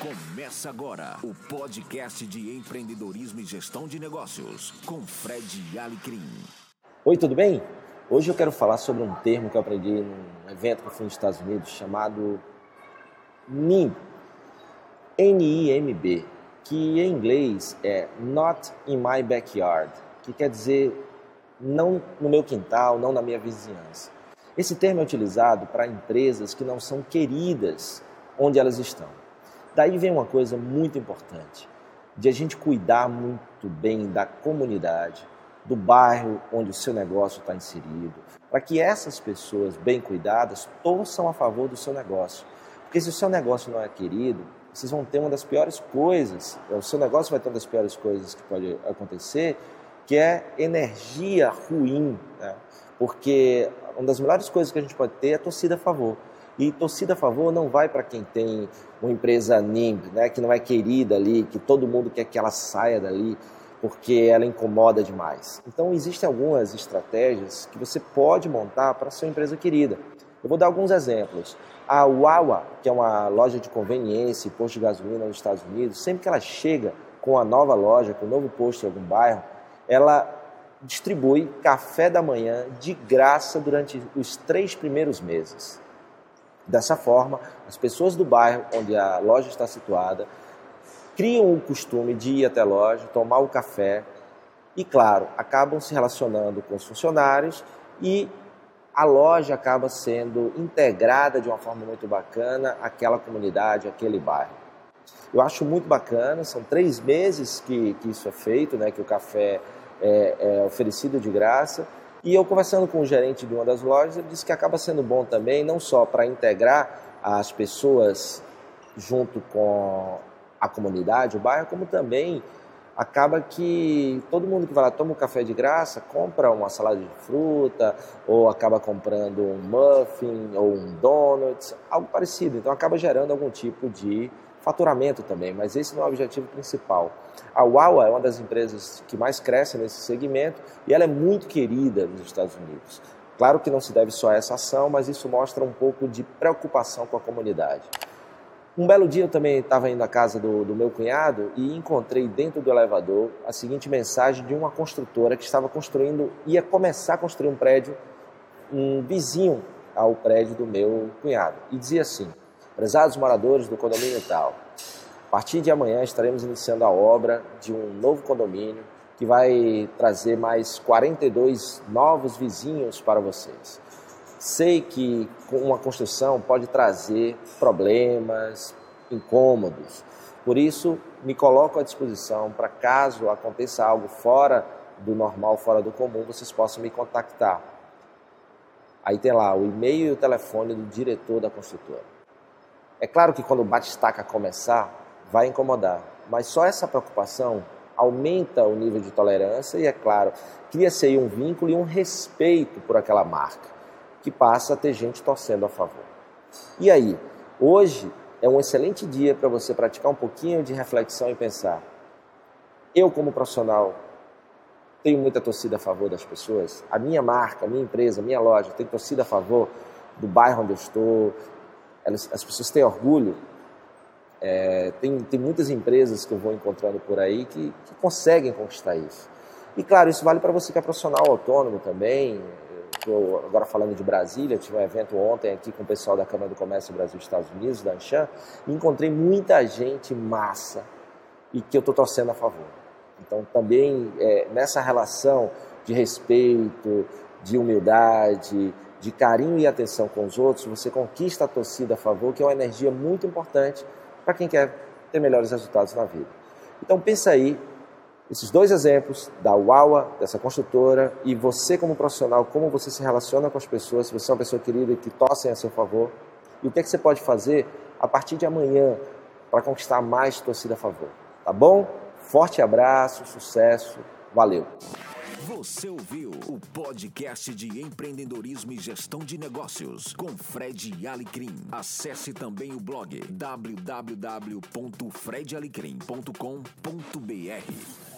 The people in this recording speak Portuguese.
Começa agora o podcast de empreendedorismo e gestão de negócios com Fred Alecrim. Oi, tudo bem? Hoje eu quero falar sobre um termo que eu aprendi num evento que eu fui nos Estados Unidos chamado NIMB, N-I-M-B, que em inglês é Not in My Backyard, que quer dizer não no meu quintal, não na minha vizinhança. Esse termo é utilizado para empresas que não são queridas onde elas estão. Daí vem uma coisa muito importante, de a gente cuidar muito bem da comunidade, do bairro onde o seu negócio está inserido, para que essas pessoas bem cuidadas torçam a favor do seu negócio. Porque se o seu negócio não é querido, vocês vão ter uma das piores coisas, o seu negócio vai ter uma das piores coisas que pode acontecer, que é energia ruim, né? porque uma das melhores coisas que a gente pode ter é torcida a favor. E torcida a favor não vai para quem tem uma empresa NIMB, né, que não é querida ali, que todo mundo quer que ela saia dali porque ela incomoda demais. Então existem algumas estratégias que você pode montar para sua empresa querida. Eu vou dar alguns exemplos. A Wawa, que é uma loja de conveniência e posto de gasolina nos Estados Unidos, sempre que ela chega com a nova loja, com um novo posto em algum bairro, ela distribui café da manhã de graça durante os três primeiros meses. Dessa forma, as pessoas do bairro onde a loja está situada criam o costume de ir até a loja, tomar o café e, claro, acabam se relacionando com os funcionários e a loja acaba sendo integrada de uma forma muito bacana àquela comunidade, àquele bairro. Eu acho muito bacana, são três meses que, que isso é feito, né, que o café é, é oferecido de graça e eu conversando com o gerente de uma das lojas, ele disse que acaba sendo bom também, não só para integrar as pessoas junto com a comunidade, o bairro, como também acaba que todo mundo que vai lá toma um café de graça, compra uma salada de fruta, ou acaba comprando um muffin ou um donut, algo parecido. Então acaba gerando algum tipo de faturamento também, mas esse não é o objetivo principal. A Wawa é uma das empresas que mais cresce nesse segmento e ela é muito querida nos Estados Unidos. Claro que não se deve só a essa ação, mas isso mostra um pouco de preocupação com a comunidade. Um belo dia eu também estava indo à casa do, do, meu cunhado e encontrei dentro do elevador a seguinte mensagem de uma construtora que estava construindo, ia começar a construir um prédio, um vizinho ao prédio do meu cunhado. E dizia assim: Prezados moradores do condomínio tal, a partir de amanhã estaremos iniciando a obra de um novo condomínio que vai trazer mais 42 novos vizinhos para vocês. Sei que uma construção pode trazer problemas, incômodos. Por isso, me coloco à disposição para caso aconteça algo fora do normal, fora do comum, vocês possam me contactar. Aí tem lá o e-mail e o telefone do diretor da construtora. É claro que quando o bate-estaca começar, vai incomodar, mas só essa preocupação aumenta o nível de tolerância e, é claro, cria-se aí um vínculo e um respeito por aquela marca, que passa a ter gente torcendo a favor. E aí, hoje é um excelente dia para você praticar um pouquinho de reflexão e pensar: eu, como profissional, tenho muita torcida a favor das pessoas? A minha marca, a minha empresa, a minha loja tem torcida a favor do bairro onde eu estou, elas, as pessoas têm orgulho. É, tem, tem muitas empresas que eu vou encontrando por aí que, que conseguem conquistar isso. E claro, isso vale para você que é profissional autônomo também. Estou agora falando de Brasília, tive um evento ontem aqui com o pessoal da Câmara do Comércio Brasil Estados Unidos, da Anshan, e encontrei muita gente massa e que eu estou torcendo a favor. Então, também é, nessa relação de respeito, de humildade, de carinho e atenção com os outros, você conquista a torcida a favor, que é uma energia muito importante para quem quer ter melhores resultados na vida. Então pensa aí, esses dois exemplos da Wawa, dessa construtora, e você como profissional, como você se relaciona com as pessoas, se você é uma pessoa querida que torcem a seu favor, e o que, é que você pode fazer a partir de amanhã para conquistar mais torcida a favor. Tá bom? Forte abraço, sucesso, valeu! Você ouviu o podcast de empreendedorismo e gestão de negócios com Fred Alecrim. Acesse também o blog www.fredalecrim.com.br.